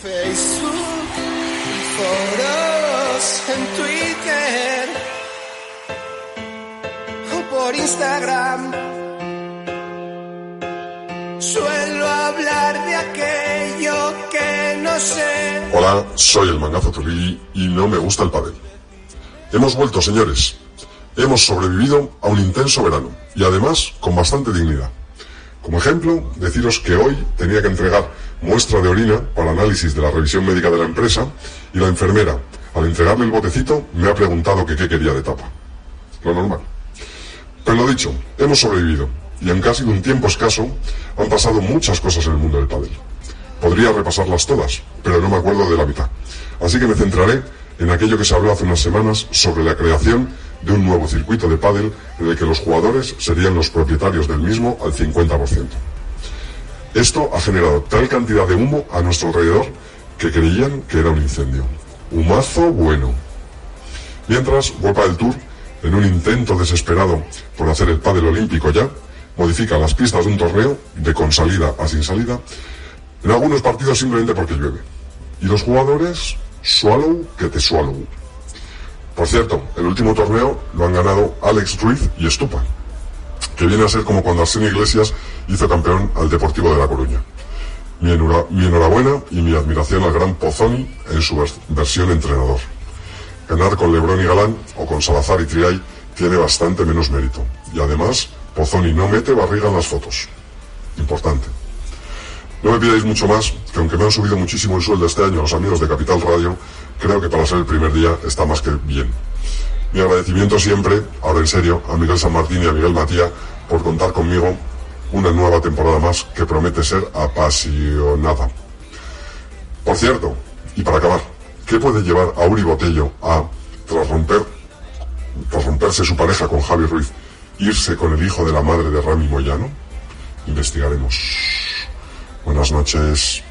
Facebook, foros en Twitter o por Instagram. Suelo hablar de aquello que no sé. Hola, soy el mangazo Turri y no me gusta el pádel. Hemos vuelto, señores. Hemos sobrevivido a un intenso verano y además con bastante dignidad. Como ejemplo, deciros que hoy tenía que entregar muestra de orina para análisis de la revisión médica de la empresa y la enfermera, al entregarle el botecito, me ha preguntado que qué quería de tapa. Lo normal. Pero lo dicho, hemos sobrevivido y ha sido un tiempo escaso, han pasado muchas cosas en el mundo del pádel. Podría repasarlas todas, pero no me acuerdo de la mitad. Así que me centraré en aquello que se habló hace unas semanas sobre la creación de un nuevo circuito de pádel en el que los jugadores serían los propietarios del mismo al 50%. Esto ha generado tal cantidad de humo a nuestro alrededor que creían que era un incendio. Humazo bueno. Mientras, World del Tour, en un intento desesperado por hacer el pádel olímpico ya, modifica las pistas de un torneo de con salida a sin salida en algunos partidos simplemente porque llueve. Y los jugadores, swallow que te swallow. Por cierto, el último torneo lo han ganado Alex Ruiz y Estupa, que viene a ser como cuando Arsenio Iglesias hizo campeón al Deportivo de La Coruña. Mi, enhora- mi enhorabuena y mi admiración al gran Pozzoni en su vers- versión entrenador. Ganar con Lebrón y Galán o con Salazar y Triay tiene bastante menos mérito. Y además, Pozzoni no mete barriga en las fotos. Importante. No me pidáis mucho más, que aunque me han subido muchísimo el sueldo este año los amigos de Capital Radio, creo que para ser el primer día está más que bien. Mi agradecimiento siempre, ahora en serio, a Miguel San Martín y a Miguel Matía por contar conmigo una nueva temporada más que promete ser apasionada. Por cierto, y para acabar, ¿qué puede llevar a Uri Botello a, tras romper, tras romperse su pareja con Javi Ruiz, irse con el hijo de la madre de Rami Moyano? Investigaremos. Buenas noches.